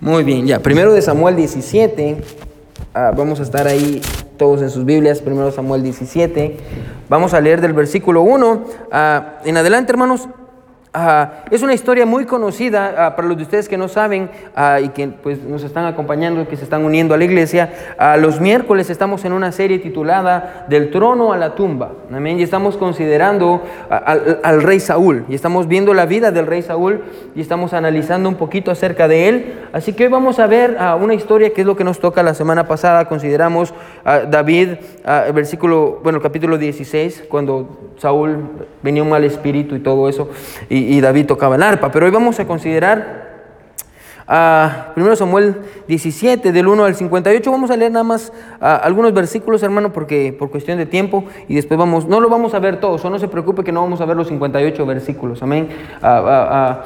Muy bien, ya. Primero de Samuel 17. ah, vamos a estar ahí todos en sus Biblias. Primero Samuel 17. Vamos a leer del versículo 1. ah, en adelante, hermanos. Ah, es una historia muy conocida ah, para los de ustedes que no saben ah, y que pues, nos están acompañando, que se están uniendo a la iglesia. Los miércoles estamos en una serie titulada Del trono a la tumba. Amén. Y estamos considerando al, al rey Saúl. Y estamos viendo la vida del rey Saúl y estamos analizando un poquito acerca de él. Así que hoy vamos a ver una historia que es lo que nos toca la semana pasada. Consideramos a David, el versículo, bueno, el capítulo 16, cuando Saúl venía un mal espíritu y todo eso, y, y David tocaba el arpa. Pero hoy vamos a considerar Ah, primero Samuel 17, del 1 al 58. Vamos a leer nada más ah, algunos versículos, hermano, porque por cuestión de tiempo. Y después vamos, no lo vamos a ver todo, solo no se preocupe que no vamos a ver los 58 versículos. Amén. Ah, ah,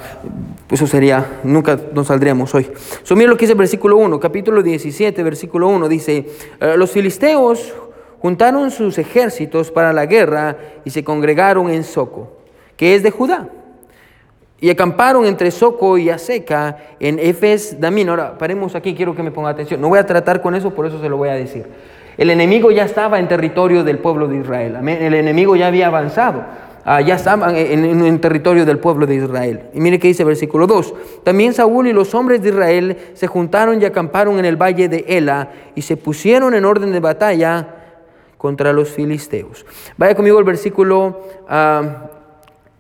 eso sería, nunca nos saldríamos hoy. So, mira lo que dice el versículo 1, capítulo 17, versículo 1. Dice: "Ah, Los filisteos juntaron sus ejércitos para la guerra y se congregaron en Soco, que es de Judá. Y acamparon entre Soco y Aseca en Efes Damín. Ahora, paremos aquí, quiero que me ponga atención. No voy a tratar con eso, por eso se lo voy a decir. El enemigo ya estaba en territorio del pueblo de Israel. El enemigo ya había avanzado. Ah, ya estaban en, territorio del pueblo de Israel. Y mire que dice versículo 2. También Saúl y los hombres de Israel se juntaron y acamparon en el valle de Ela y se pusieron en orden de batalla contra los filisteos. Vaya conmigo al versículo ah,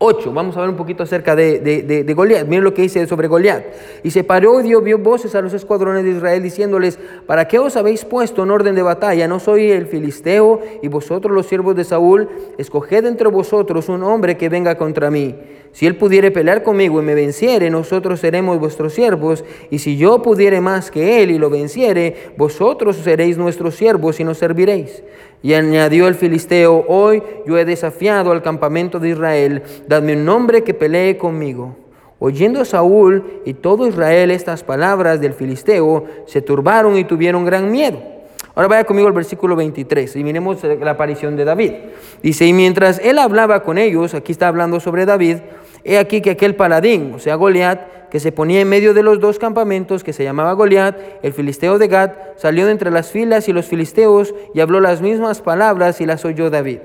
8. Vamos a ver un poquito acerca de, de, de- Goliat. Miren lo que dice sobre Goliat. Y se paró y dio voces a los escuadrones de Israel diciéndoles, ¿para qué os habéis puesto en orden de batalla? ¿No soy el filisteo y vosotros los siervos de Saúl? Escoged entre vosotros un hombre que venga contra mí. Si él pudiere pelear conmigo y me venciere, nosotros seremos vuestros siervos. Y si yo pudiere más que él y lo venciere, vosotros seréis nuestros siervos y nos serviréis. Y añadió el filisteo, hoy yo he desafiado al campamento de Israel, dadme un nombre que pelee conmigo. Oyendo Saúl y todo Israel estas palabras del filisteo, se turbaron y tuvieron gran miedo. Ahora vaya conmigo al versículo 23 y miremos la aparición de David. Dice, y mientras él hablaba con ellos, aquí está hablando sobre David, he aquí que aquel paladín, o sea, Goliat, que se ponía en medio de los dos campamentos, que se llamaba Goliat, el filisteo de Gad, salió de entre las filas y los filisteos y habló las mismas palabras y las oyó David.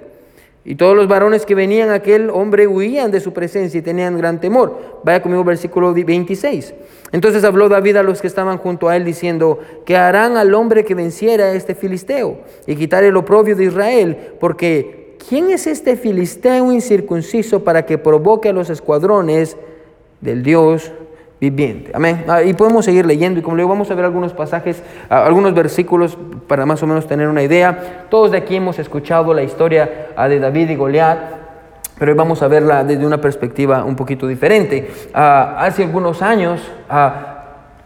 Y todos los varones que venían a aquel hombre huían de su presencia y tenían gran temor. Vaya conmigo versículo 26. Entonces habló David a los que estaban junto a él diciendo, ¿qué harán al hombre que venciera a este filisteo y quitar el oprobio de Israel? Porque ¿quién es este filisteo incircunciso para que provoque a los escuadrones del Dios viviente. Amén. Ah, y podemos seguir leyendo y como le digo, vamos a ver algunos pasajes, ah, algunos versículos para más o menos tener una idea. Todos de aquí hemos escuchado la historia ah, de David y Goliat, pero hoy vamos a verla desde una perspectiva un poquito diferente. Hace algunos años,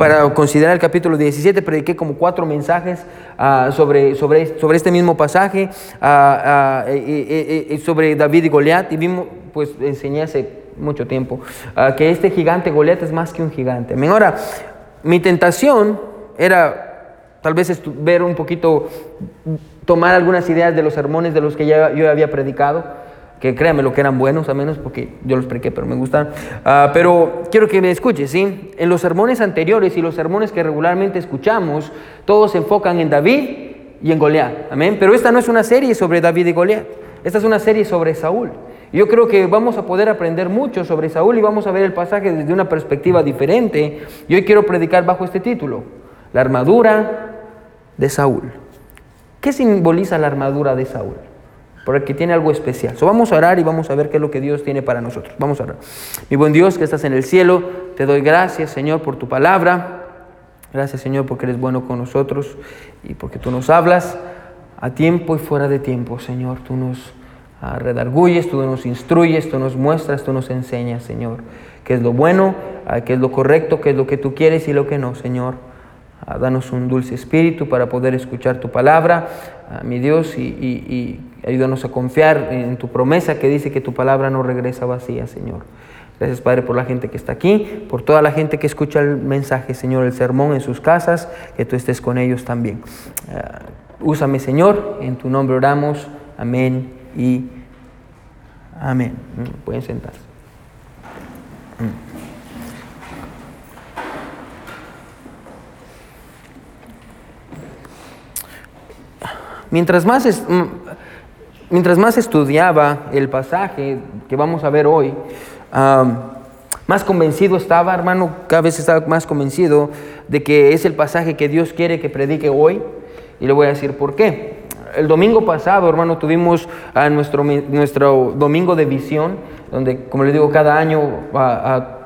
para considerar el capítulo 17, prediqué como cuatro mensajes ah, sobre, sobre, sobre este mismo pasaje, ah, ah, eh, eh, eh, sobre David y Goliat, y vimos, pues enseñé hace mucho tiempo, que este gigante Goliat es más que un gigante. Ahora, mi tentación era tal vez ver un poquito, tomar algunas ideas de los sermones de los que ya yo había predicado, que créanme lo que eran buenos, a menos porque yo los prediqué, pero me gustan. Ah, pero quiero que me escuches, ¿sí? En los sermones anteriores y los sermones que regularmente escuchamos, todos se enfocan en David y en Goliat. Amén. Pero esta no es una serie sobre David y Goliat. Esta es una serie sobre Saúl. Yo creo que vamos a poder aprender mucho sobre Saúl y vamos a ver el pasaje desde una perspectiva diferente. Y hoy quiero predicar bajo este título, la armadura de Saúl. ¿Qué simboliza la armadura de Saúl? Porque tiene algo especial. So, vamos a orar y vamos a ver qué es lo que Dios tiene para nosotros. Vamos a orar. Mi buen Dios que estás en el cielo, te doy gracias, Señor, por tu palabra. Gracias, Señor, porque eres bueno con nosotros y porque tú nos hablas a tiempo y fuera de tiempo, Señor. Tú nos redarguyes, tú nos instruyes, tú nos muestras, tú nos enseñas, Señor, qué es lo bueno, qué es lo correcto, qué es lo que tú quieres y lo que no, Señor. Ah, danos un dulce espíritu para poder escuchar tu palabra, ah, mi Dios, y Ayúdanos a confiar en tu promesa que dice que tu palabra no regresa vacía, Señor. Gracias, Padre, por la gente que está aquí, por toda la gente que escucha el mensaje, Señor, el sermón en sus casas, que tú estés con ellos también. Eh, úsame, Señor, en tu nombre oramos. Amén y amén. Mm, pueden sentarse. Mm. Mientras más... Es, mm, mientras más estudiaba el pasaje que vamos a ver hoy, más convencido estaba, hermano, cada vez estaba más convencido de que es el pasaje que Dios quiere que predique hoy. Y le voy a decir por qué. El domingo pasado, hermano, tuvimos nuestro, nuestro domingo de visión, donde, como le digo, cada año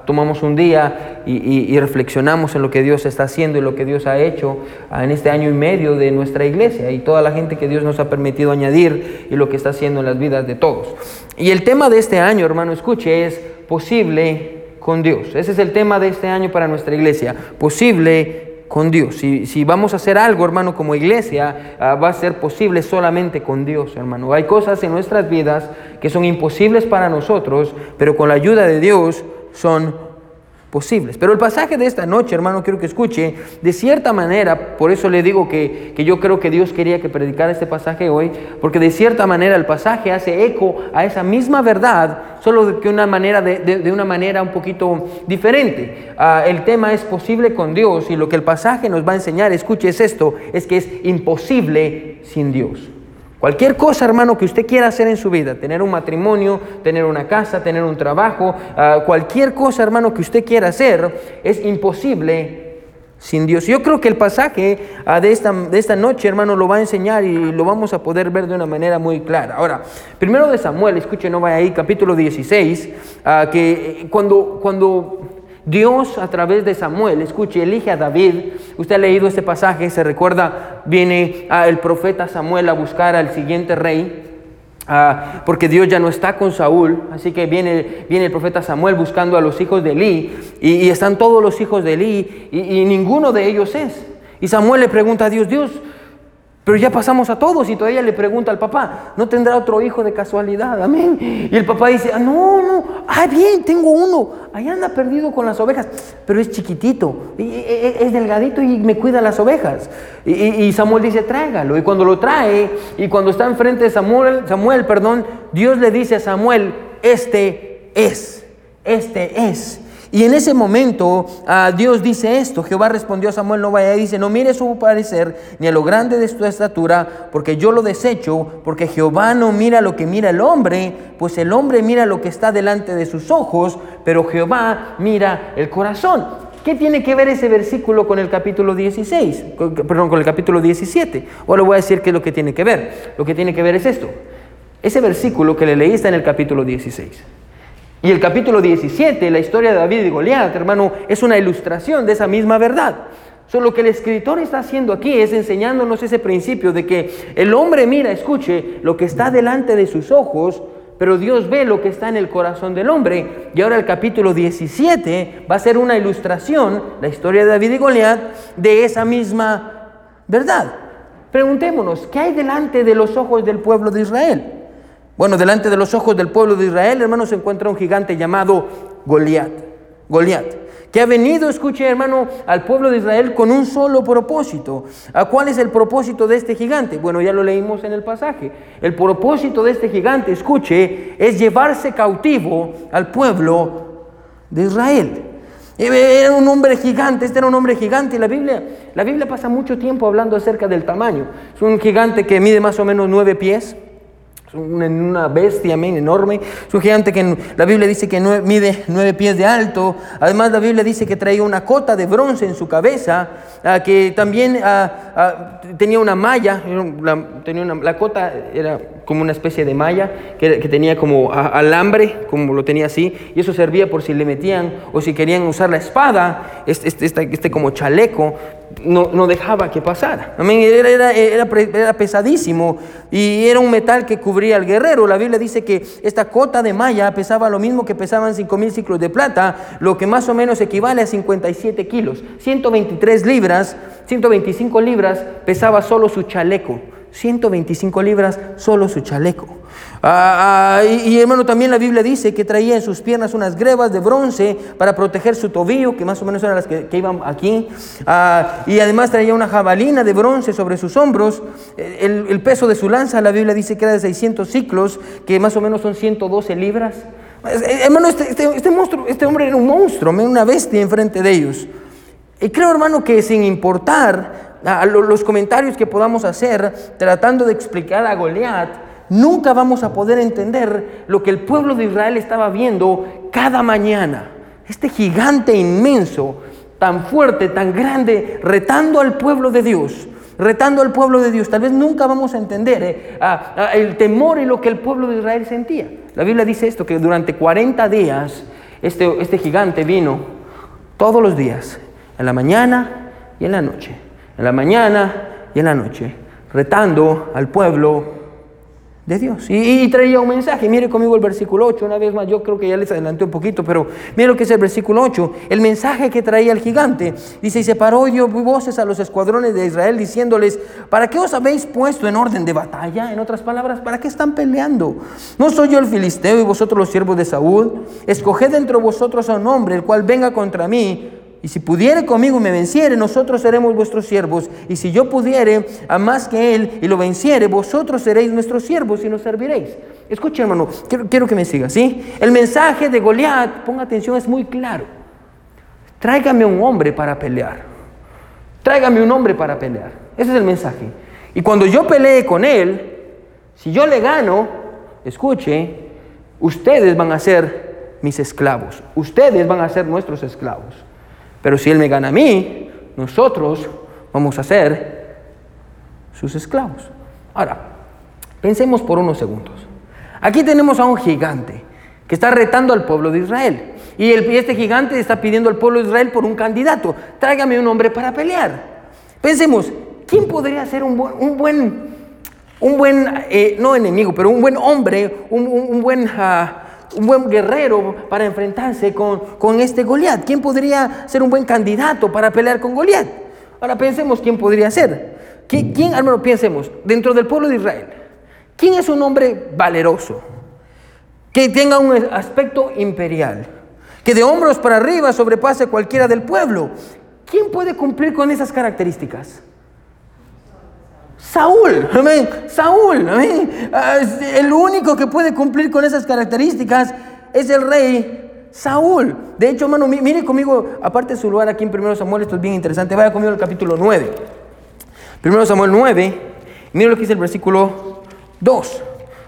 tomamos un día y, reflexionamos en lo que Dios está haciendo y lo que Dios ha hecho en este año y medio de nuestra iglesia y toda la gente que Dios nos ha permitido añadir y lo que está haciendo en las vidas de todos. Y el tema de este año, hermano, escuche, es posible con Dios. Ese es el tema de este año para nuestra iglesia. Posible con Dios. Si, vamos a hacer algo, hermano, como iglesia, ah, va a ser posible solamente con Dios, hermano. Hay cosas en nuestras vidas que son imposibles para nosotros, pero con la ayuda de Dios son posibles. Pero el pasaje de esta noche, hermano, quiero que escuche, de cierta manera, por eso le digo que, yo creo que Dios quería que predicara este pasaje hoy, porque de cierta manera el pasaje hace eco a esa misma verdad, solo de, que una manera, de, una manera un poquito diferente. Ah, el tema es posible con Dios y lo que el pasaje nos va a enseñar, escuche, es esto, es que es imposible sin Dios. Cualquier cosa, hermano, que usted quiera hacer en su vida, tener un matrimonio, tener una casa, tener un trabajo, ah, cualquier cosa, hermano, que usted quiera hacer, es imposible sin Dios. Yo creo que el pasaje ah, de, esta, de esta noche, hermano, lo va a enseñar y lo vamos a poder ver de una manera muy clara. Ahora, primero de Samuel, escuche, no vaya ahí, capítulo 16, ah, que cuando, cuando Dios a través de Samuel, escuche, elige a David. Usted ha leído este pasaje, se recuerda, viene el profeta Samuel a buscar al siguiente rey. Ah, porque Dios ya no está con Saúl, así que viene, viene el profeta Samuel buscando a los hijos de Eli, y, están todos los hijos de Eli, y, y ninguno de ellos es. Y Samuel le pregunta a Dios, Dios, pero ya pasamos a todos y todavía le pregunta al papá, ¿no tendrá otro hijo de casualidad? Amén. Y el papá dice, ah, no, no, ah, bien, tengo uno. Ahí anda perdido con las ovejas, pero es chiquitito, es delgadito y me cuida las ovejas. Y, Samuel dice, tráigalo. Y cuando lo trae, y cuando está enfrente de Samuel, Samuel, perdón, Dios le dice a Samuel, este es, este es. Y en ese momento ah, Dios dice esto, Jehová respondió a Samuel, no vaya y dice, no mire su parecer ni a lo grande de su estatura, porque yo lo desecho, porque Jehová no mira lo que mira el hombre, pues el hombre mira lo que está delante de sus ojos, pero Jehová mira el corazón. ¿Qué tiene que ver ese versículo con el capítulo 16? perdón, con el capítulo 17. Ahora voy a decir qué es lo que tiene que ver. Lo que tiene que ver es esto. Ese versículo que le leí está en el capítulo 16. Y el capítulo 17, la historia de David y Goliat, hermano, es una ilustración de esa misma verdad. Solo lo que el escritor está haciendo aquí es enseñándonos ese principio de que el hombre mira, escuche, lo que está delante de sus ojos, pero Dios ve lo que está en el corazón del hombre. Y ahora el capítulo 17 va a ser una ilustración, la historia de David y Goliat, de esa misma verdad. Preguntémonos, ¿qué hay delante de los ojos del pueblo de Israel? Bueno, delante de los ojos del pueblo de Israel, hermano, se encuentra un gigante llamado Goliat. Goliat, que ha venido, escuche hermano, al pueblo de Israel con un solo propósito. ¿A cuál es el propósito de este gigante? Bueno, ya lo leímos en el pasaje. El propósito de este gigante, escuche, es llevarse cautivo al pueblo de Israel. Era un hombre gigante, este era un hombre gigante la Biblia, la Biblia pasa mucho tiempo hablando acerca del tamaño. Es un gigante que mide más o menos nueve pies una, bestia enorme. Es un gigante que la Biblia dice que mide nueve pies de alto. Además, la Biblia dice que traía una cota de bronce en su cabeza, ah, que también ah, ah, tenía una malla. La, tenía la cota era como una especie de malla que, tenía como alambre, como lo tenía así, y eso servía por si le metían o si querían usar la espada, este, este, este, este como chaleco no, dejaba que pasara. Era, era, pesadísimo y era un metal que cubría al guerrero. La Biblia dice que esta cota de malla pesaba lo mismo que pesaban 5 mil ciclos de plata, lo que más o menos equivale a 57 kilos. 123 libras, 125 libras pesaba solo su chaleco. 125 libras solo su chaleco. Ah, ah, y, hermano, también la Biblia dice que traía en sus piernas unas grebas de bronce para proteger su tobillo, que más o menos eran las que, iban aquí. Ah, y además traía una jabalina de bronce sobre sus hombros. El, peso de su lanza, la Biblia dice que era de 600 ciclos, que más o menos son 112 libras. Eh, hermano, este, este, este, monstruo, este hombre era un monstruo, una bestia enfrente de ellos. Y creo, hermano, que sin importar los comentarios que podamos hacer tratando de explicar a Goliat, nunca vamos a poder entender lo que el pueblo de Israel estaba viendo cada mañana. Este gigante inmenso, tan fuerte, tan grande, retando al pueblo de Dios retando al pueblo de Dios. Tal vez nunca vamos a entender eh, el temor y lo que el pueblo de Israel sentía. La Biblia dice esto, que durante 40 días este, este gigante vino todos los días, en la mañana y en la noche, en la mañana y en la noche, retando al pueblo de Dios. Y, traía un mensaje. Mire conmigo el versículo 8, una vez más, yo creo que ya les adelanté un poquito, pero mire lo que es el versículo 8. El mensaje que traía el gigante. Dice, y se paró y dio voces a los escuadrones de Israel diciéndoles, ¿para qué os habéis puesto en orden de batalla? En otras palabras, ¿para qué están peleando? ¿No soy yo el filisteo y vosotros los siervos de Saúl? Escoged entre vosotros a un hombre, el cual venga contra mí y si pudiere conmigo y me venciere, nosotros seremos vuestros siervos. Y si yo pudiere a más que él y lo venciere, vosotros seréis nuestros siervos y nos serviréis. Escuche, hermano, quiero, que me siga, ¿sí? El mensaje de Goliat, ponga atención, es muy claro. Tráigame un hombre para pelear. Tráigame un hombre para pelear. Ese es el mensaje. Y cuando yo pelee con él, si yo le gano, escuche, ustedes van a ser mis esclavos. Ustedes van a ser nuestros esclavos. Pero si Él me gana a mí, nosotros vamos a ser sus esclavos. Ahora, pensemos por unos segundos. Aquí tenemos a un gigante que está retando al pueblo de Israel. Y, este gigante está pidiendo al pueblo de Israel por un candidato. Tráigame un hombre para pelear. Pensemos, ¿quién podría ser un buen, un buen, eh, no enemigo, pero un buen hombre, un, buen... Ah, un buen guerrero para enfrentarse con, este Goliat? ¿Quién podría ser un buen candidato para pelear con Goliat? Ahora pensemos quién podría ser. ¿Quién, quién hermano, pensemos, dentro del pueblo de Israel, quién es un hombre valeroso? Que tenga un aspecto imperial, que de hombros para arriba sobrepase cualquiera del pueblo. ¿Quién puede cumplir con esas características? Saúl, amén. Saúl, amén. Ah, el único que puede cumplir con esas características es el rey Saúl. De hecho, hermano, mire conmigo, aparte de su lugar aquí en 1 Samuel, esto es bien interesante. Vaya conmigo al capítulo 9. 1 Samuel 9, mire lo que dice el versículo 2.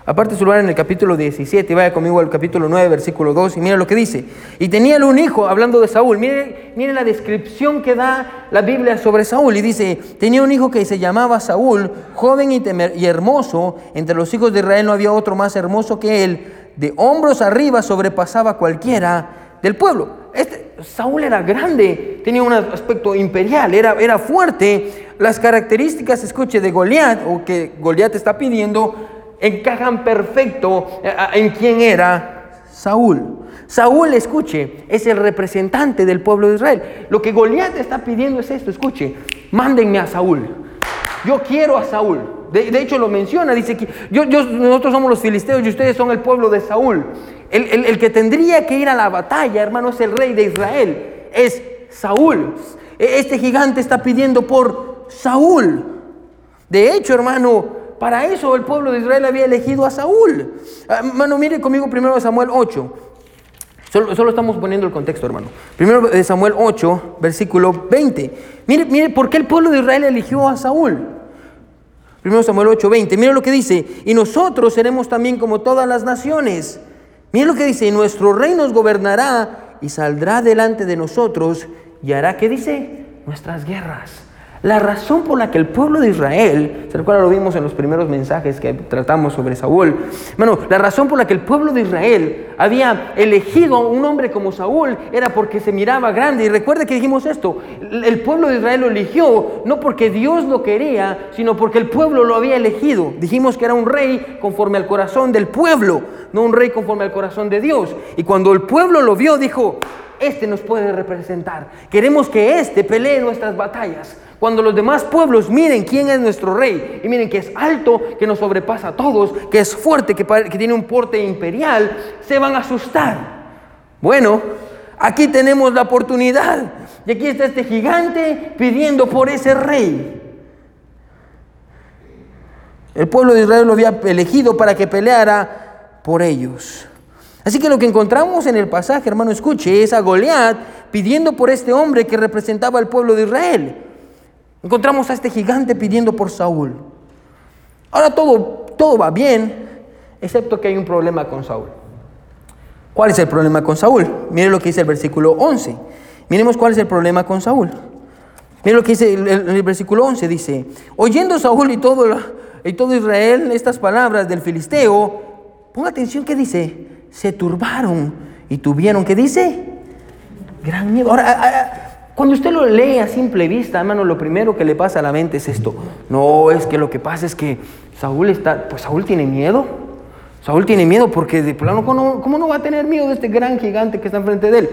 Aparte su lugar en el capítulo 17, vaya conmigo al capítulo 9, versículo 2, y mira lo que dice. Y tenía un hijo, hablando de Saúl, mire, mire la descripción que da la Biblia sobre Saúl. Y dice, tenía un hijo que se llamaba Saúl, joven y, y hermoso, entre los hijos de Israel no había otro más hermoso que él, de hombros arriba sobrepasaba cualquiera del pueblo. Este, Saúl era grande, tenía un aspecto imperial, era, era fuerte. Las características, escuche, de Goliat, o que Goliat está pidiendo, encajan perfecto eh, en quién era Saúl. Saúl, escuche, es el representante del pueblo de Israel. Lo que Goliat está pidiendo es esto, escuche, mándenme a Saúl. Yo quiero a Saúl. De, hecho lo menciona, dice que yo, nosotros somos los filisteos y ustedes son el pueblo de Saúl. El, el que tendría que ir a la batalla, hermano, es el rey de Israel. Es Saúl. E, este gigante está pidiendo por Saúl. De hecho, hermano, para eso el pueblo de Israel había elegido a Saúl. Ah, hermano, mire conmigo primero Samuel 8. Solo, estamos poniendo el contexto, hermano. Primero de Samuel 8, versículo 20. Mire, mire por qué el pueblo de Israel eligió a Saúl. Primero Samuel 8, 20. Mire lo que dice. Y nosotros seremos también como todas las naciones. Mire lo que dice. Y nuestro rey nos gobernará y saldrá delante de nosotros y hará, ¿qué dice? Nuestras guerras. La razón por la que el pueblo de Israel, se recuerda, lo vimos en los primeros mensajes que tratamos sobre Saúl, bueno, la razón por la que el pueblo de Israel había elegido un hombre como Saúl era porque se miraba grande. Y recuerde que dijimos esto, el pueblo de Israel lo eligió no porque Dios lo quería, sino porque el pueblo lo había elegido. Dijimos que era un rey conforme al corazón del pueblo, no un rey conforme al corazón de Dios. Y cuando el pueblo lo vio, dijo, este nos puede representar. Queremos que este pelee nuestras batallas. Cuando los demás pueblos miren quién es nuestro rey y miren que es alto, que nos sobrepasa a todos, que es fuerte, que, que tiene un porte imperial, se van a asustar. Bueno, aquí tenemos la oportunidad. Y aquí está este gigante pidiendo por ese rey. El pueblo de Israel lo había elegido para que peleara por ellos. Así que lo que encontramos en el pasaje, hermano, escuche, es a Goliat pidiendo por este hombre que representaba al pueblo de Israel. Encontramos a este gigante pidiendo por Saúl. Ahora todo, todo va bien, excepto que hay un problema con Saúl. ¿Cuál es el problema con Saúl? Mire lo que dice el versículo 11. Miremos cuál es el problema con Saúl. Mire lo que dice el, versículo 11. Dice, oyendo Saúl y todo, y todo Israel estas palabras del filisteo, ponga atención que dice, se turbaron y tuvieron, ¿qué dice? Gran miedo. Ahora, cuando usted lo lee a simple vista, hermano, lo primero que le pasa a la mente es esto. No, es que lo que pasa es que Saúl está, pues Saúl tiene miedo. Saúl tiene miedo porque de plano, ¿cómo no, va a tener miedo de este gran gigante que está enfrente de él?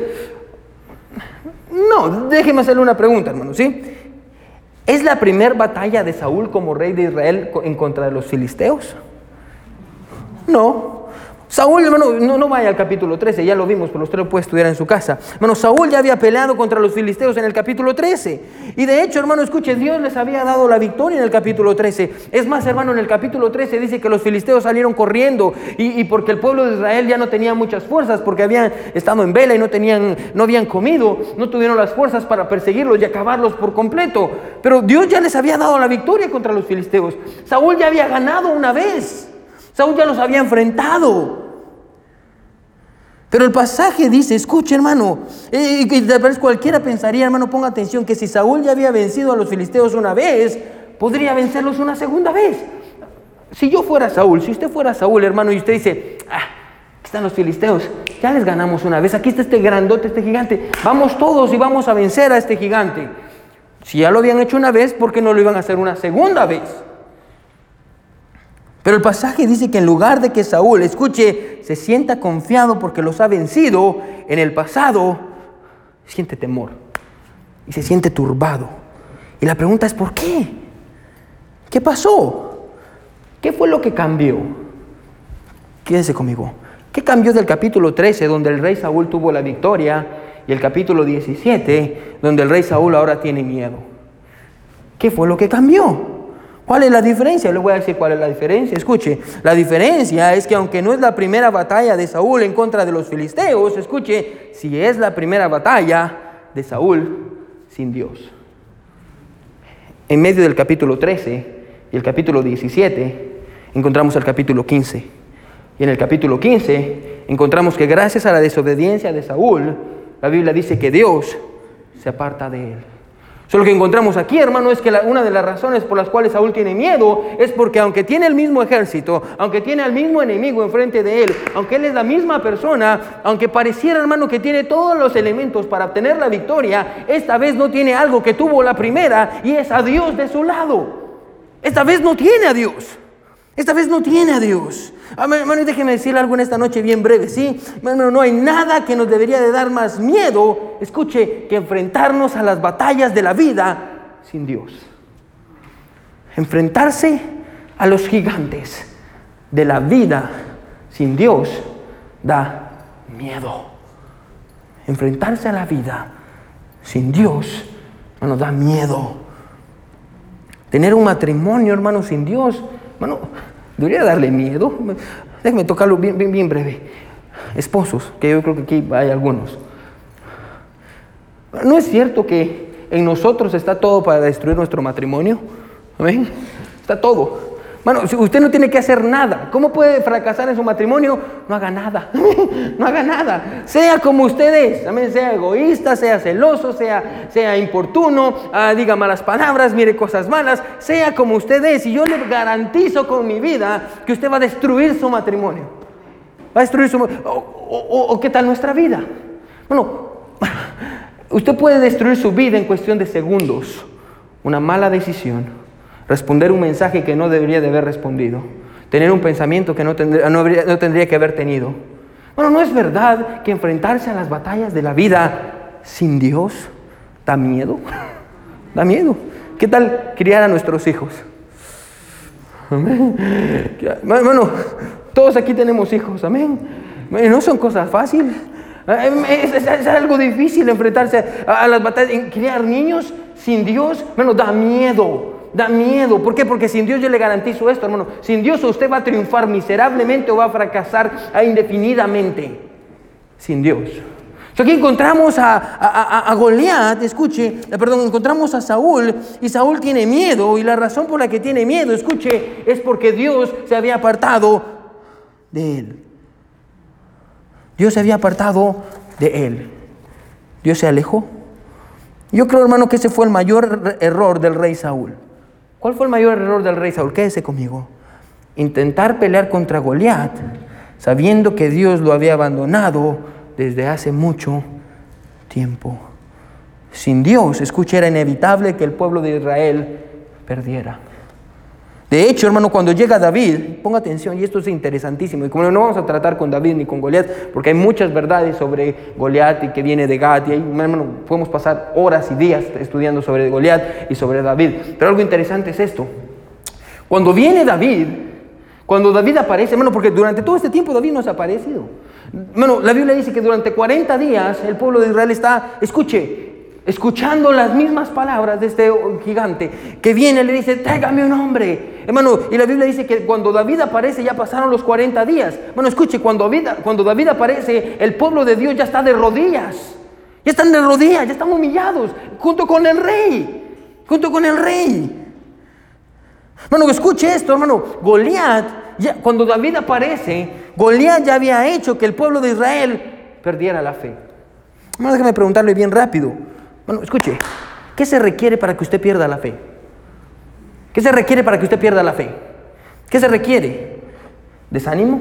No, déjeme hacerle una pregunta, hermano, ¿sí? ¿Es la primera batalla de Saúl como rey de Israel en contra de los filisteos? No. Saúl, hermano, no, vaya al capítulo 13, ya lo vimos, pero usted lo puede estudiar en su casa. Hermano, Saúl ya había peleado contra los filisteos en el capítulo 13. Y de hecho, hermano, escuche, Dios les había dado la victoria en el capítulo 13. Es más, hermano, en el capítulo 13 dice que los filisteos salieron corriendo y, porque el pueblo de Israel ya no tenía muchas fuerzas, porque habían estado en vela y no, tenían, no habían comido, no tuvieron las fuerzas para perseguirlos y acabarlos por completo. Pero Dios ya les había dado la victoria contra los filisteos. Saúl ya había ganado una vez. Saúl ya los había enfrentado. Pero el pasaje dice, escuche hermano, y tal vez cualquiera pensaría, hermano, ponga atención, que si Saúl ya había vencido a los filisteos una vez, podría vencerlos una segunda vez. Si yo fuera Saúl, si usted fuera Saúl, hermano, y usted dice, ah, aquí están los filisteos, ya les ganamos una vez, aquí está este grandote, este gigante, vamos todos y vamos a vencer a este gigante. Si ya lo habían hecho una vez, ¿por qué no lo iban a hacer una segunda vez? Pero el pasaje dice que en lugar de que Saúl, escuche, se sienta confiado porque los ha vencido, en el pasado siente temor y se siente turbado. Y la pregunta es, ¿por qué? ¿Qué pasó? ¿Qué fue lo que cambió? Quédese conmigo. ¿Qué cambió del capítulo 13, donde el rey Saúl tuvo la victoria, y el capítulo 17, donde el rey Saúl ahora tiene miedo? ¿Qué fue lo que cambió? ¿Cuál es la diferencia? Le voy a decir cuál es la diferencia. Escuche, la diferencia es que aunque no es la primera batalla de Saúl en contra de los filisteos, escuche, si es la primera batalla de Saúl sin Dios. En medio del capítulo 13 y el capítulo 17 encontramos el capítulo 15. Y en el capítulo 15 encontramos que gracias a la desobediencia de Saúl, la Biblia dice que Dios se aparta de él. So, lo que encontramos aquí, hermano, es que una de las razones por las cuales Saúl tiene miedo es porque aunque tiene el mismo ejército, aunque tiene al mismo enemigo enfrente de él, aunque él es la misma persona, aunque pareciera, hermano, que tiene todos los elementos para obtener la victoria, esta vez no tiene algo que tuvo la primera y es a Dios de su lado. Esta vez no tiene a Dios. Esta vez no tiene a Dios. Hermano, y déjeme decir algo en esta noche bien breve, ¿sí? Hermano, no hay nada que nos debería de dar más miedo, escuche, que enfrentarnos a las batallas de la vida sin Dios. Enfrentarse a los gigantes de la vida sin Dios da miedo. Enfrentarse a la vida sin Dios, nos da miedo. Tener un matrimonio, hermano, sin Dios, hermano, Debería darle miedo. Déjeme tocarlo bien, bien, bien breve. Esposos, que yo creo que aquí hay algunos. ¿No es cierto que en nosotros está todo para destruir nuestro matrimonio? ¿Amén? Está todo. Bueno, usted no tiene que hacer nada, ¿cómo puede fracasar en su matrimonio? No haga nada, no haga nada. Sea como usted es, también sea egoísta, sea celoso, sea, sea importuno, ah, diga malas palabras, mire cosas malas, sea como usted es. Y yo le garantizo con mi vida que usted va a destruir su matrimonio. Va a destruir su... O, o qué tal nuestra vida. Bueno, usted puede destruir su vida en cuestión de segundos. Una mala decisión responder un mensaje que no debería de haber respondido, tener un pensamiento que no tendría, no, tendría que haber tenido. Bueno, ¿no es verdad que enfrentarse a las batallas de la vida sin Dios da miedo? Da miedo. ¿Qué tal criar a nuestros hijos? Bueno, todos aquí tenemos hijos, amén. No son cosas fáciles. Es, algo difícil enfrentarse a, las batallas. Criar niños sin Dios, bueno, da miedo da miedo. ¿Por qué? Porque sin Dios yo le garantizo esto, hermano. Sin Dios usted va a triunfar miserablemente o va a fracasar indefinidamente. Sin Dios. Aquí encontramos a, a, a, Goliat, escuche, eh, perdón, encontramos a Saúl y Saúl tiene miedo y la razón por la que tiene miedo, escuche, es porque Dios se había apartado de él. Dios se había apartado de él. Dios se alejó. Yo creo, hermano, que ese fue el mayor error del rey Saúl. ¿Cuál fue el mayor error del rey Saúl? Quédese conmigo. Intentar pelear contra Goliat sabiendo que Dios lo había abandonado desde hace mucho tiempo. Sin Dios, escuche, era inevitable que el pueblo de Israel perdiera. De hecho, hermano, cuando llega David, ponga atención, y esto es interesantísimo, y como no vamos a tratar con David ni con Goliat, porque hay muchas verdades sobre Goliat y que viene de Gad, y ahí, hermano, podemos pasar horas y días estudiando sobre Goliat y sobre David. Pero algo interesante es esto. Cuando viene David, cuando David aparece, hermano, porque durante todo este tiempo David no ha aparecido. Bueno, la Biblia dice que durante 40 días el pueblo de Israel está, escuche, escuchando las mismas palabras de este gigante que viene y le dice, tráigame un hombre. Hermano, y la Biblia dice que cuando David aparece ya pasaron los 40 días. Bueno, escuche, cuando David, cuando David aparece, el pueblo de Dios ya está de rodillas. Ya están de rodillas, ya están humillados, junto con el rey, junto con el rey. Hermano, escuche esto, hermano. Goliat, ya, cuando David aparece, Goliat ya había hecho que el pueblo de Israel perdiera la fe. Hermano, déjame preguntarle bien rápido. Bueno, escuche, ¿qué se requiere para que usted pierda la fe? ¿Qué se requiere para que usted pierda la fe? ¿Qué se requiere? ¿Desánimo?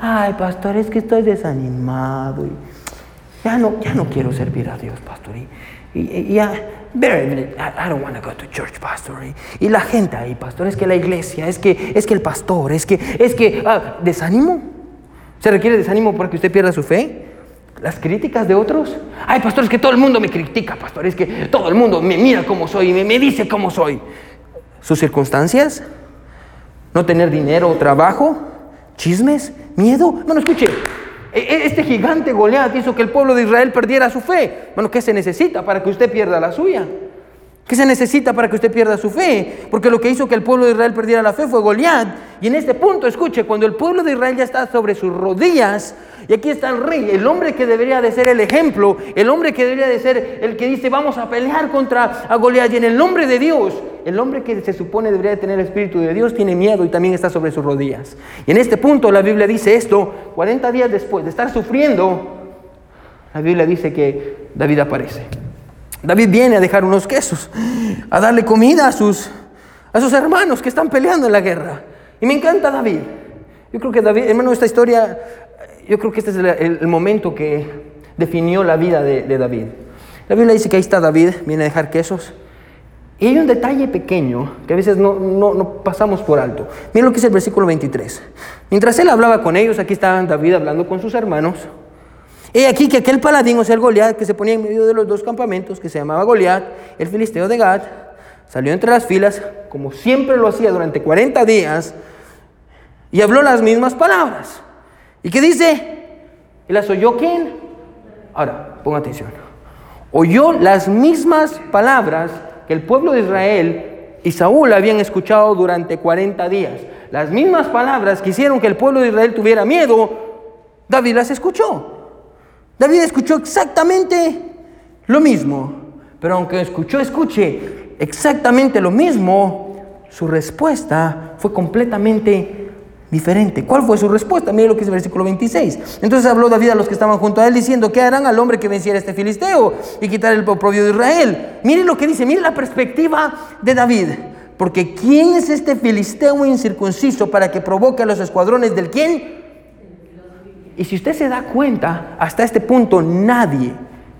Ay, pastor, es que estoy desanimado. Y ya, no, ya no quiero servir a Dios, pastor. Y, ya, I don't want to go to church, pastor. Y, la gente ahí, pastor, es que la iglesia, es que, es que el pastor, es que, es que, ah, ¿desánimo? ¿Se requiere desánimo para que usted pierda su fe? Las críticas de otros. Ay, pastor, es que todo el mundo me critica, pastor, es que todo el mundo me mira como soy me, me dice cómo soy. Sus circunstancias, no tener dinero o trabajo, chismes, miedo. Bueno, escuche, e, e, este gigante Goliat hizo que el pueblo de Israel perdiera su fe. Bueno, ¿qué se necesita para que usted pierda la suya? ¿Qué se necesita para que usted pierda su fe? Porque lo que hizo que el pueblo de Israel perdiera la fe fue Goliat. Y en este punto, escuche, cuando el pueblo de Israel ya está sobre sus rodillas, y aquí está el rey, el hombre que debería de ser el ejemplo, el hombre que debería de ser el que dice vamos a pelear contra a Goliat. Y en el nombre de Dios, el hombre que se supone debería de tener el Espíritu de Dios tiene miedo y también está sobre sus rodillas. Y en este punto la Biblia dice esto, 40 días después de estar sufriendo, la Biblia dice que David aparece. David viene a dejar unos quesos, a darle comida a sus, a sus hermanos que están peleando en la guerra. Y me encanta David. Yo creo que David, hermano, esta historia, yo creo que este es el, momento que definió la vida de, David. La dice que ahí está David, viene a dejar quesos. Y hay un detalle pequeño que a veces no, no, no pasamos por alto. Miren lo que dice el versículo 23. Mientras él hablaba con ellos, aquí está David hablando con sus hermanos. He aquí que aquel paladín, o sea, el Goliat, que se ponía en medio de los dos campamentos, que se llamaba Goliat, el filisteo de Gad, salió entre las filas, como siempre lo hacía durante 40 días, y habló las mismas palabras. ¿Y qué dice? ¿Y las oyó quién? Ahora, ponga atención. Oyó las mismas palabras que el pueblo de Israel y Saúl habían escuchado durante 40 días. Las mismas palabras que hicieron que el pueblo de Israel tuviera miedo, David las escuchó. David escuchó exactamente lo mismo, pero aunque escuchó, escuche, exactamente lo mismo, su respuesta fue completamente diferente. ¿Cuál fue su respuesta? Mire lo que dice el versículo 26. Entonces habló David a los que estaban junto a él diciendo, ¿qué harán al hombre que venciera este filisteo y quitar el oprobio de Israel? Mire lo que dice, mire la perspectiva de David. Porque ¿quién es este filisteo incircunciso para que provoque a los escuadrones del quién? Y si usted se da cuenta, hasta este punto nadie,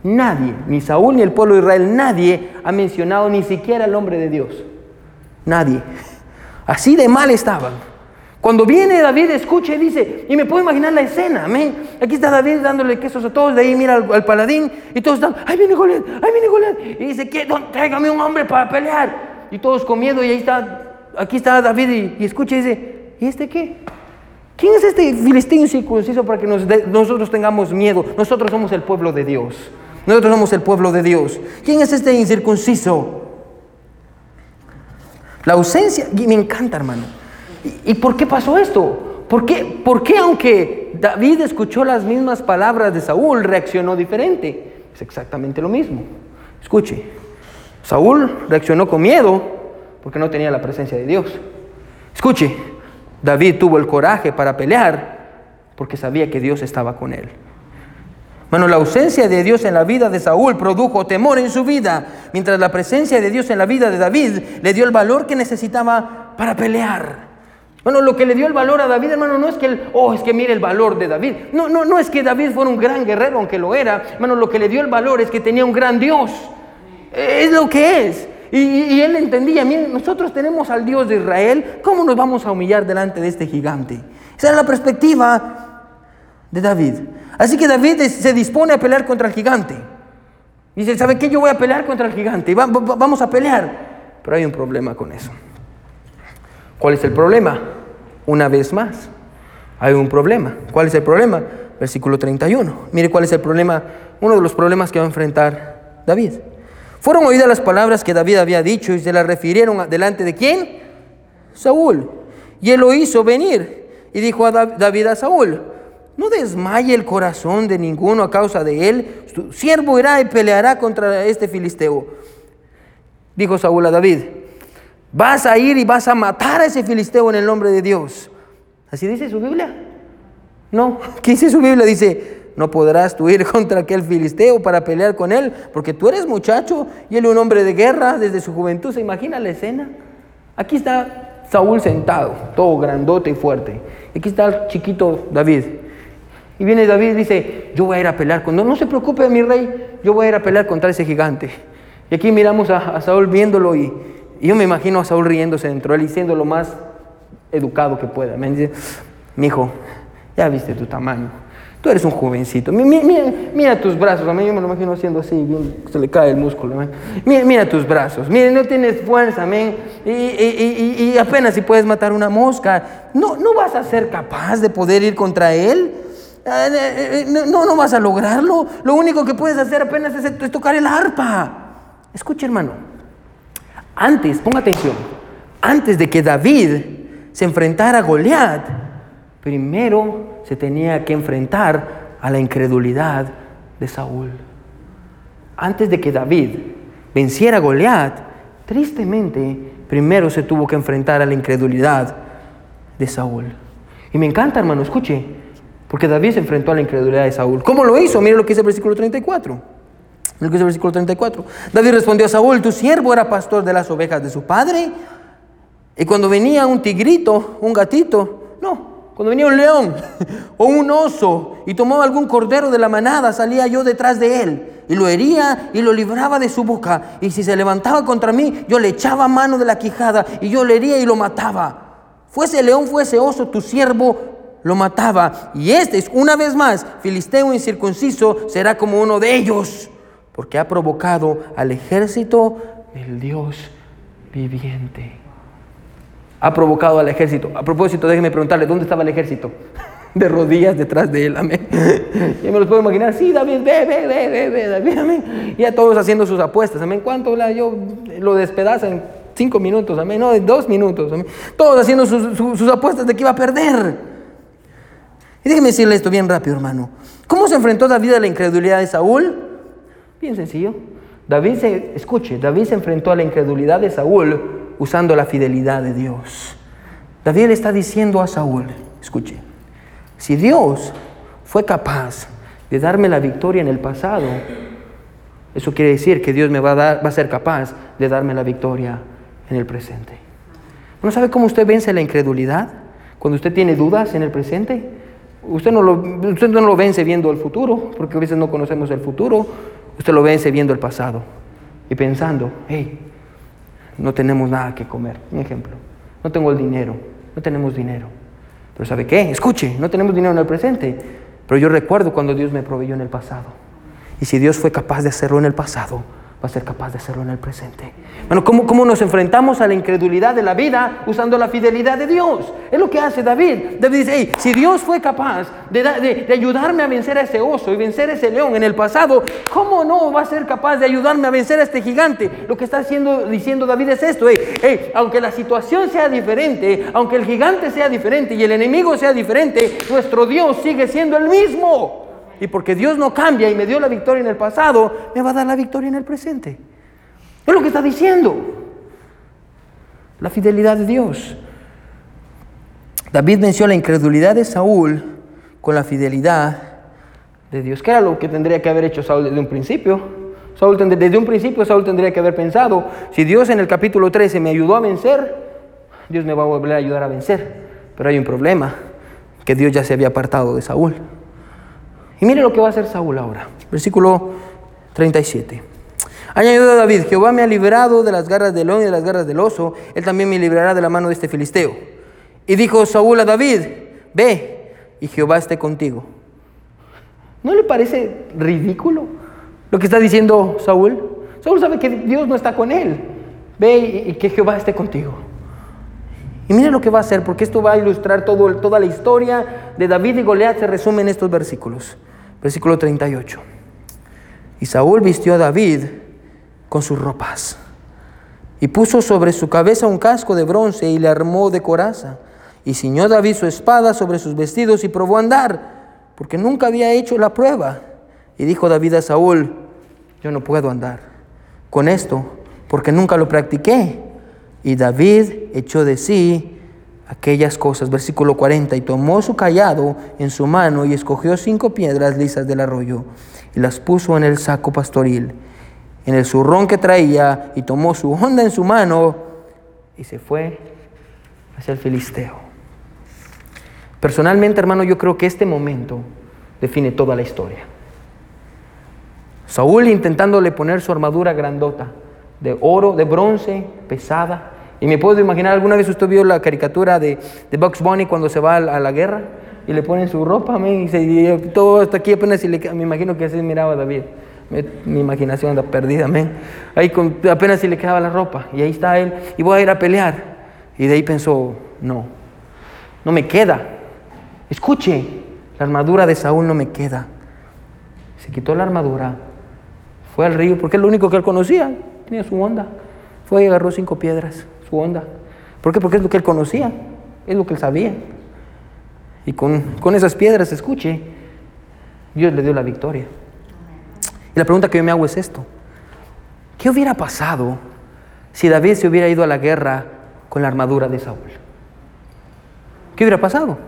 nadie, ni Saúl ni el pueblo de Israel, nadie ha mencionado ni siquiera el nombre de Dios. Nadie. Así de mal estaban. Cuando viene David, escucha y dice, y me puedo imaginar la escena, amén. Aquí está David dándole quesos a todos, de ahí mira al, paladín, y todos están, ¡ay viene Goliat! ¡ay viene Goliat! Y dice, ¿qué? Tráigame un hombre para pelear. Y todos con miedo, y ahí está, aquí está David, y, y escucha y dice, ¿y este qué? ¿Quién es este filisteo incircunciso para que nosotros tengamos miedo? Nosotros somos el pueblo de Dios. Nosotros somos el pueblo de Dios. ¿Quién es este incircunciso? La ausencia, y me encanta hermano. ¿Y, por qué pasó esto? ¿por qué, ¿por qué aunque David escuchó las mismas palabras de Saúl, reaccionó diferente? Es exactamente lo mismo. Escuche, Saúl reaccionó con miedo porque no tenía la presencia de Dios. Escuche, David tuvo el coraje para pelear porque sabía que Dios estaba con él. Bueno, la ausencia de Dios en la vida de Saúl produjo temor en su vida, mientras la presencia de Dios en la vida de David le dio el valor que necesitaba para pelear. Bueno, lo que le dio el valor a David, hermano, no es que, él, oh, es que mire el valor de David. No, no, no es que David fuera un gran guerrero, aunque lo era. Hermano, lo que le dio el valor es que tenía un gran Dios. Es lo que es. Y, él entendía, miren, nosotros tenemos al Dios de Israel, ¿cómo nos vamos a humillar delante de este gigante? Esa era la perspectiva de David. Así que David se dispone a pelear contra el gigante. Dice, ¿sabe qué? Yo voy a pelear contra el gigante. vamos a pelear. Pero hay un problema con eso. ¿Cuál es el problema? Una vez más, hay un problema. ¿Cuál es el problema? Versículo 31. Mire cuál es el problema, uno de los problemas que va a enfrentar David. Fueron oídas las palabras que David había dicho y se las refirieron delante de quién? Saúl. Y él lo hizo venir y dijo a David a Saúl, no desmaye el corazón de ninguno a causa de él. Su siervo irá y peleará contra este filisteo. Dijo Saúl a David, vas a ir y vas a matar a ese filisteo en el nombre de Dios. ¿Así dice su Biblia? No, ¿qué dice su Biblia? Dice, no podrás tú ir contra aquel filisteo para pelear con él, porque tú eres muchacho y él un hombre de guerra desde su juventud. ¿Se imagina la escena? Aquí está Saúl sentado, todo grandote y fuerte. Aquí está el chiquito David. Y viene David y dice, yo voy a ir a pelear con... No, no se preocupe, mi rey, yo voy a ir a pelear contra ese gigante. Y aquí miramos a, Saúl viéndolo y, yo me imagino a Saúl riéndose dentro de él y siendo lo más educado que pueda. Me dice, mi hijo, ya viste tu tamaño. Tú eres un jovencito. Mira, tus brazos. A mí yo me lo imagino haciendo así, bien, se le cae el músculo. Mira, tus brazos. Mira, no tienes fuerza, amén. Y, y, apenas si puedes matar una mosca. No, no vas a ser capaz de poder ir contra él. Ah, eh, eh, no, no vas a lograrlo. Lo único que puedes hacer apenas es, tocar el arpa. Escucha, hermano. Antes, ponga atención. Antes de que David se enfrentara a Goliat, primero se tenía que enfrentar a la incredulidad de Saúl. Antes de que David venciera a Goliat, tristemente, primero se tuvo que enfrentar a la incredulidad de Saúl. Y me encanta, hermano, escuche, porque David se enfrentó a la incredulidad de Saúl. ¿Cómo lo hizo? Mire lo que dice el versículo 34. Lo que dice el versículo 34. David respondió a Saúl, tu siervo era pastor de las ovejas de su padre. Y cuando venía un tigrito, un gatito, cuando venía un león o un oso y tomaba algún cordero de la manada, salía yo detrás de él y lo hería y lo libraba de su boca. Y si se levantaba contra mí, yo le echaba mano de la quijada y yo le hería y lo mataba. Fuese león, fuese oso, tu siervo lo mataba. Y este es, una vez más, filisteo incircunciso, será como uno de ellos, porque ha provocado al ejército del Dios viviente. Ha provocado al ejército. A propósito, déjeme preguntarle, ¿dónde estaba el ejército? De rodillas detrás de él, amén. Yo me lo puedo imaginar, sí, David, ve, ve, ve, ve, ve, David, amén. Y a todos haciendo sus apuestas, amén. ¿Cuánto la, yo lo despedaza en cinco minutos, amén? No, en dos minutos, amén. Todos haciendo sus, sus apuestas de que iba a perder. Y déjeme decirle esto bien rápido, hermano. ¿Cómo se enfrentó David a la incredulidad de Saúl? Bien sencillo. David se, escuche, David se enfrentó a la incredulidad de Saúl usando la fidelidad de Dios. David está diciendo a Saúl, escuche, si Dios fue capaz de darme la victoria en el pasado, eso quiere decir que Dios me va a, dar, va a ser capaz de darme la victoria en el presente. ¿No sabe cómo usted vence la incredulidad? Cuando usted tiene dudas en el presente. Usted no, lo, usted no lo vence viendo el futuro, porque a veces no conocemos el futuro. Usted lo vence viendo el pasado y pensando, hey, no tenemos nada que comer. Un ejemplo, no tengo el dinero, no tenemos dinero. Pero ¿sabe qué? Escuche, no tenemos dinero en el presente, pero yo recuerdo cuando Dios me proveyó en el pasado. Y si Dios fue capaz de hacerlo en el pasado, va a ser capaz de hacerlo en el presente. Bueno, ¿cómo, ¿cómo, nos enfrentamos a la incredulidad de la vida usando la fidelidad de Dios? Es lo que hace David. David dice, hey, si Dios fue capaz de, de, de, ayudarme a vencer a ese oso y vencer a ese león en el pasado, ¿cómo no va a ser capaz de ayudarme a vencer a este gigante? Lo que está haciendo, diciendo David es esto, hey, hey, aunque la situación sea diferente, aunque el gigante sea diferente y el enemigo sea diferente, nuestro Dios sigue siendo el mismo. Y porque Dios no cambia y me dio la victoria en el pasado, me va a dar la victoria en el presente. Es lo que está diciendo. La fidelidad de Dios. David venció la incredulidad de Saúl con la fidelidad de Dios. ¿Qué era lo que tendría que haber hecho Saúl desde un principio? Saúl, desde un principio Saúl tendría que haber pensado, si Dios en el capítulo 13 me ayudó a vencer, Dios me va a volver a ayudar a vencer. Pero hay un problema, que Dios ya se había apartado de Saúl. Y mire lo que va a hacer Saúl ahora. Versículo 37. Añadió David, Jehová me ha librado de las garras del león y de las garras del oso, él también me librará de la mano de este filisteo. Y dijo Saúl a David, ve y Jehová esté contigo. ¿No le parece ridículo lo que está diciendo Saúl? Saúl sabe que Dios no está con él. Ve y que Jehová esté contigo. Y mire lo que va a hacer, porque esto va a ilustrar toda la historia de David y Goliat, se resume en estos versículos. Versículo 38. Y Saúl vistió a David con sus ropas y puso sobre su cabeza un casco de bronce y le armó de coraza. Y ciñó David su espada sobre sus vestidos y probó a andar, porque nunca había hecho la prueba. Y dijo David a Saúl, yo no puedo andar con esto, porque nunca lo practiqué. Y David echó de sí aquellas cosas. Versículo 40. Y tomó su callado en su mano y escogió cinco piedras lisas del arroyo y las puso en el saco pastoril, en el zurrón que traía, y tomó su honda en su mano y se fue hacia el filisteo. Personalmente, hermano, yo creo que este momento define toda la historia. Saúl intentándole poner su armadura grandota, de oro, de bronce, pesada, y me puedo imaginar, ¿alguna vez usted vio la caricatura de, de Bugs Bunny cuando se va a, la guerra? Y le ponen su ropa, y, se, todo hasta aquí apenas, le, me imagino que así miraba David. Mi, imaginación anda perdida, Ahí con, apenas si le quedaba la ropa. Y ahí está él, y voy a ir a pelear. Y de ahí pensó, no, no me queda. Escuche, la armadura de Saúl no me queda. Se quitó la armadura, fue al río, porque es lo único que él conocía, tenía su onda. Fue y agarró cinco piedras su onda. ¿Por qué? Porque es lo que él conocía, es lo que él sabía. Y con, con esas piedras, escuche, Dios le dio la victoria. Y la pregunta que yo me hago es esto. ¿Qué hubiera pasado si David se hubiera ido a la guerra con la armadura de Saúl? ¿Qué hubiera pasado?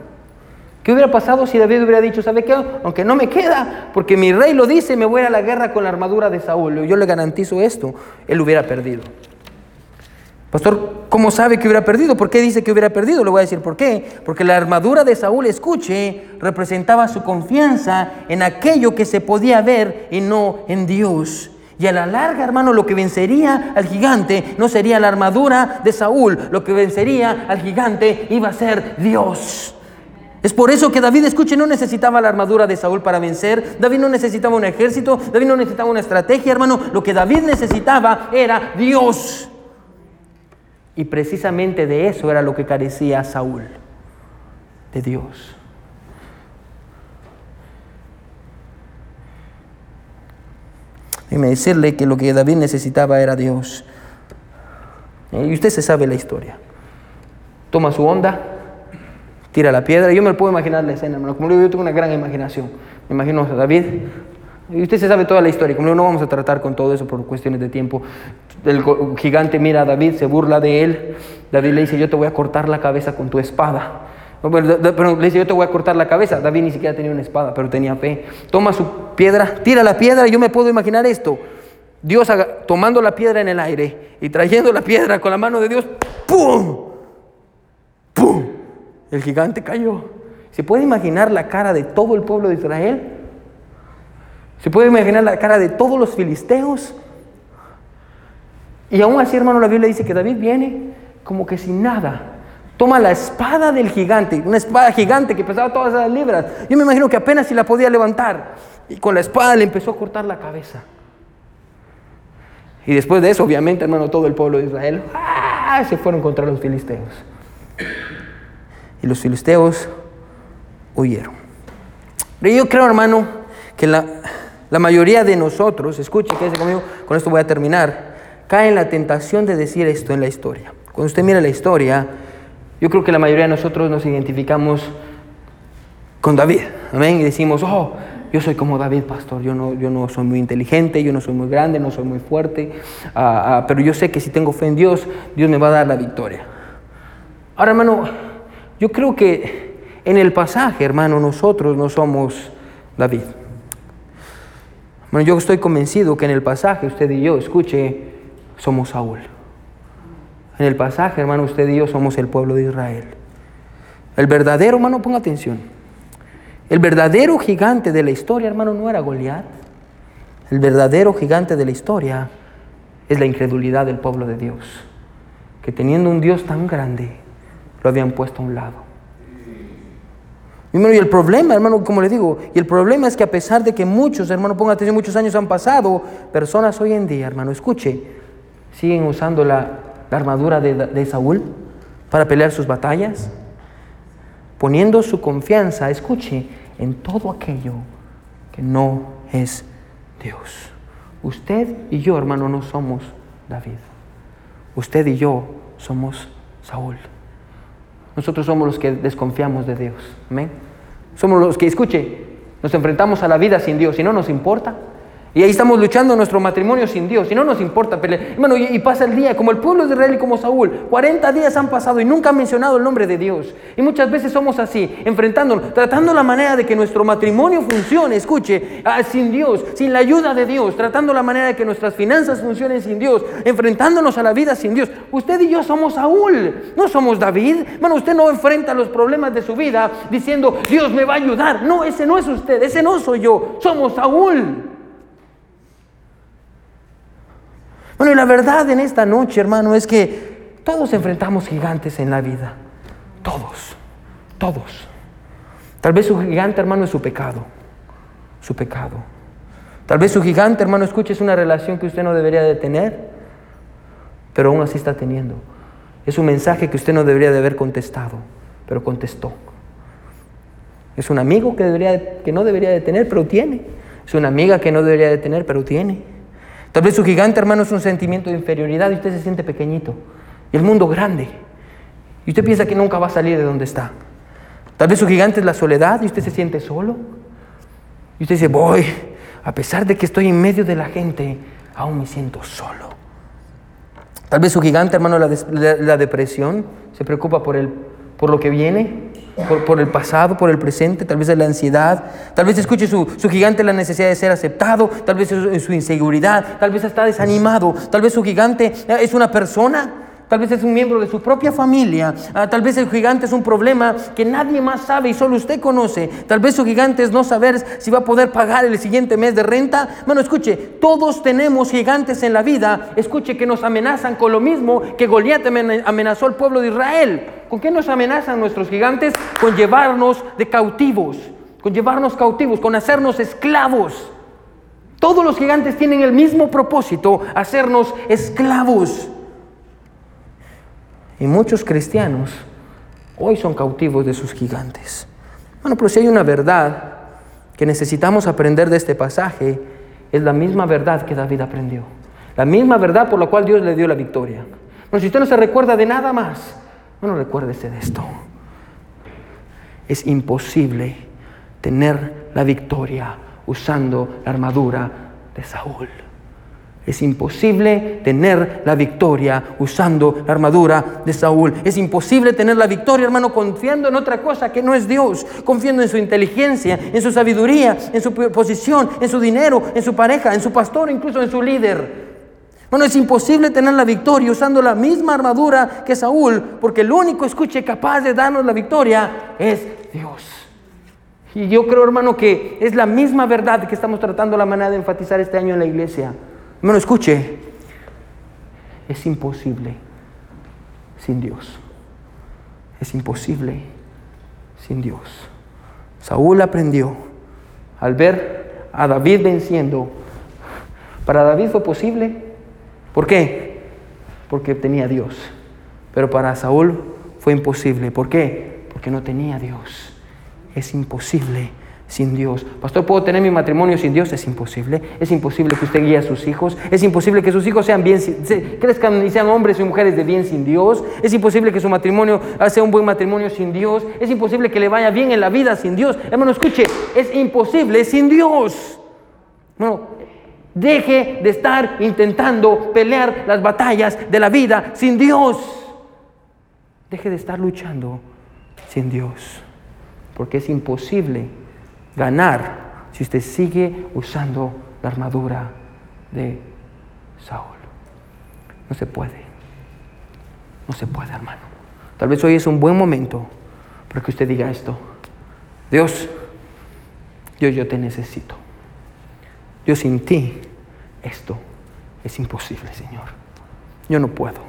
¿Qué hubiera pasado si David hubiera dicho, ¿sabe qué? Aunque no me queda, porque mi rey lo dice, me voy a la guerra con la armadura de Saúl. Yo le garantizo esto, él hubiera perdido. Pastor, ¿cómo sabe que hubiera perdido? ¿Por qué dice que hubiera perdido? Le voy a decir por qué. Porque la armadura de Saúl, escuche, representaba su confianza en aquello que se podía ver y no en Dios. Y a la larga, hermano, lo que vencería al gigante no sería la armadura de Saúl, lo que vencería al gigante iba a ser Dios. Es por eso que David, escuche, no necesitaba la armadura de Saúl para vencer. David no necesitaba un ejército, David no necesitaba una estrategia, hermano. Lo que David necesitaba era Dios. Y precisamente de eso era lo que carecía Saúl, de Dios. Déjeme decirle que lo que David necesitaba era Dios. Y usted se sabe la historia. Toma su onda, tira la piedra. Yo me puedo imaginar la escena, hermano. Como digo, yo tengo una gran imaginación. Me imagino a David y usted se sabe toda la historia, como no vamos a tratar con todo eso por cuestiones de tiempo. El gigante mira a David, se burla de él. David le dice, yo te voy a cortar la cabeza con tu espada. Pero le dice, yo te voy a cortar la cabeza. David ni siquiera tenía una espada, pero tenía fe. Toma su piedra, tira la piedra, yo me puedo imaginar esto. Dios tomando la piedra en el aire y trayendo la piedra con la mano de Dios, ¡pum! ¡pum! El gigante cayó. ¿Se puede imaginar la cara de todo el pueblo de Israel? ¿Se puede imaginar la cara de todos los filisteos? Y aún así, hermano, la Biblia dice que David viene como que sin nada. Toma la espada del gigante, una espada gigante que pesaba todas esas libras. Yo me imagino que apenas si la podía levantar. Y con la espada le empezó a cortar la cabeza. Y después de eso, obviamente, hermano, todo el pueblo de Israel ¡ah! se fueron contra los filisteos. Y los filisteos huyeron. Pero yo creo, hermano, que la, la mayoría de nosotros, escuche, quédese conmigo, con esto voy a terminar, cae en la tentación de decir esto en la historia. Cuando usted mira la historia, yo creo que la mayoría de nosotros nos identificamos con David. Amén. Y decimos, oh, yo soy como David, pastor. Yo no, yo no soy muy inteligente, yo no soy muy grande, no soy muy fuerte. Ah, ah, pero yo sé que si tengo fe en Dios, Dios me va a dar la victoria. Ahora, hermano, yo creo que en el pasaje, hermano, nosotros no somos David. Bueno, yo estoy convencido que en el pasaje, usted y yo, escuche, somos Saúl. En el pasaje, hermano, usted y yo somos el pueblo de Israel. El verdadero, hermano, ponga atención. El verdadero gigante de la historia, hermano, no era Goliat. El verdadero gigante de la historia es la incredulidad del pueblo de Dios. Que teniendo un Dios tan grande, lo habían puesto a un lado. Y el problema, hermano, como le digo, y el problema es que a pesar de que muchos, hermano, ponga atención, muchos años han pasado, personas hoy en día, hermano, escuche, siguen usando la, armadura de, de Saúl para pelear sus batallas, poniendo su confianza, escuche, en todo aquello que no es Dios. Usted y yo, hermano, no somos David. Usted y yo somos Saúl. Nosotros somos los que desconfiamos de Dios. Amén. Somos los que, escuche, nos enfrentamos a la vida sin Dios y no nos importa. Y ahí estamos luchando nuestro matrimonio sin Dios y no nos importa pelear. Bueno, y, y, pasa el día, como el pueblo de Israel y como Saúl, 40 días han pasado y nunca han mencionado el nombre de Dios. Y muchas veces somos así, enfrentándonos, tratando la manera de que nuestro matrimonio funcione, escuche, ah, sin Dios, sin la ayuda de Dios, tratando la manera de que nuestras finanzas funcionen sin Dios, enfrentándonos a la vida sin Dios. Usted y yo somos Saúl, no somos David. Bueno, usted no enfrenta los problemas de su vida diciendo, Dios me va a ayudar. No, ese no es usted, ese no soy yo, somos Saúl. Bueno, y la verdad en esta noche, hermano, es que todos enfrentamos gigantes en la vida. Todos, todos. Tal vez su gigante, hermano, es su pecado. Su pecado. Tal vez su gigante, hermano, escuche, es una relación que usted no debería de tener, pero aún así está teniendo. Es un mensaje que usted no debería de haber contestado, pero contestó. Es un amigo que, debería, que no debería de tener, pero tiene. Es una amiga que no debería de tener, pero tiene. Tal vez su gigante, hermano, es un sentimiento de inferioridad y usted se siente pequeñito. Y el mundo grande. Y usted piensa que nunca va a salir de donde está. Tal vez su gigante es la soledad y usted se siente solo. Y usted dice, voy, a pesar de que estoy en medio de la gente, aún me siento solo. Tal vez su gigante, hermano, la, la depresión, se preocupa por, el, por lo que viene por, el pasado, por el presente, tal vez es la ansiedad, tal vez escuche su, su gigante la necesidad de ser aceptado, tal vez es su inseguridad, tal vez está desanimado, tal vez su gigante es una persona, tal vez es un miembro de su propia familia, ah, tal vez el gigante es un problema que nadie más sabe y solo usted conoce, tal vez su gigante es no saber si va a poder pagar el siguiente mes de renta. Bueno, escuche, todos tenemos gigantes en la vida, escuche que nos amenazan con lo mismo que Goliat amenazó al pueblo de Israel. ¿Con qué nos amenazan nuestros gigantes? Con llevarnos de cautivos, con llevarnos cautivos, con hacernos esclavos. Todos los gigantes tienen el mismo propósito, hacernos esclavos. Y muchos cristianos hoy son cautivos de sus gigantes. Bueno, pero si hay una verdad que necesitamos aprender de este pasaje, es la misma verdad que David aprendió. La misma verdad por la cual Dios le dio la victoria. Bueno, si usted no se recuerda de nada más, bueno, recuérdese de esto. Es imposible tener la victoria usando la armadura de Saúl. Es imposible tener la victoria usando la armadura de Saúl. Es imposible tener la victoria, hermano, confiando en otra cosa que no es Dios, confiando en su inteligencia, en su sabiduría, en su posición, en su dinero, en su pareja, en su pastor, incluso en su líder. Bueno, es imposible tener la victoria usando la misma armadura que Saúl, porque el único escuche capaz de darnos la victoria es Dios. Y yo creo, hermano, que es la misma verdad que estamos tratando la manera de enfatizar este año en la iglesia. Hermano, escuche, es imposible sin Dios. Es imposible sin Dios. Saúl aprendió al ver a David venciendo. Para David fue posible, ¿Por qué? Porque tenía Dios. Pero para Saúl fue imposible. ¿Por qué? Porque no tenía Dios. Es imposible sin Dios. Pastor, ¿puedo tener mi matrimonio sin Dios? Es imposible. Es imposible que usted guíe a sus hijos. Es imposible que sus hijos sean bien, crezcan y sean hombres y mujeres de bien sin Dios. Es imposible que su matrimonio sea un buen matrimonio sin Dios. Es imposible que le vaya bien en la vida sin Dios. Hermano, escuche, es imposible sin Dios. Bueno, deje de estar intentando pelear las batallas de la vida sin Dios. Deje de estar luchando sin Dios. Porque es imposible ganar si usted sigue usando la armadura de Saúl. No se puede. No se puede, hermano. Tal vez hoy es un buen momento para que usted diga esto. Dios, yo, yo te necesito. Yo sin ti, esto es imposible, Señor. Yo no puedo.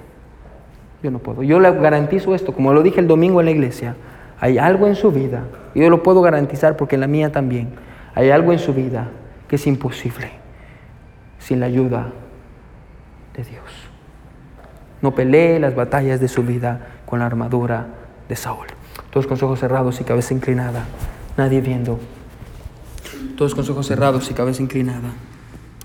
Yo no puedo. Yo le garantizo esto, como lo dije el domingo en la iglesia. Hay algo en su vida, y yo lo puedo garantizar porque en la mía también, hay algo en su vida que es imposible sin la ayuda de Dios. No pelee las batallas de su vida con la armadura de Saúl. Todos con ojos cerrados y cabeza inclinada, nadie viendo. Todos con ojos cerrados y cabeza inclinada.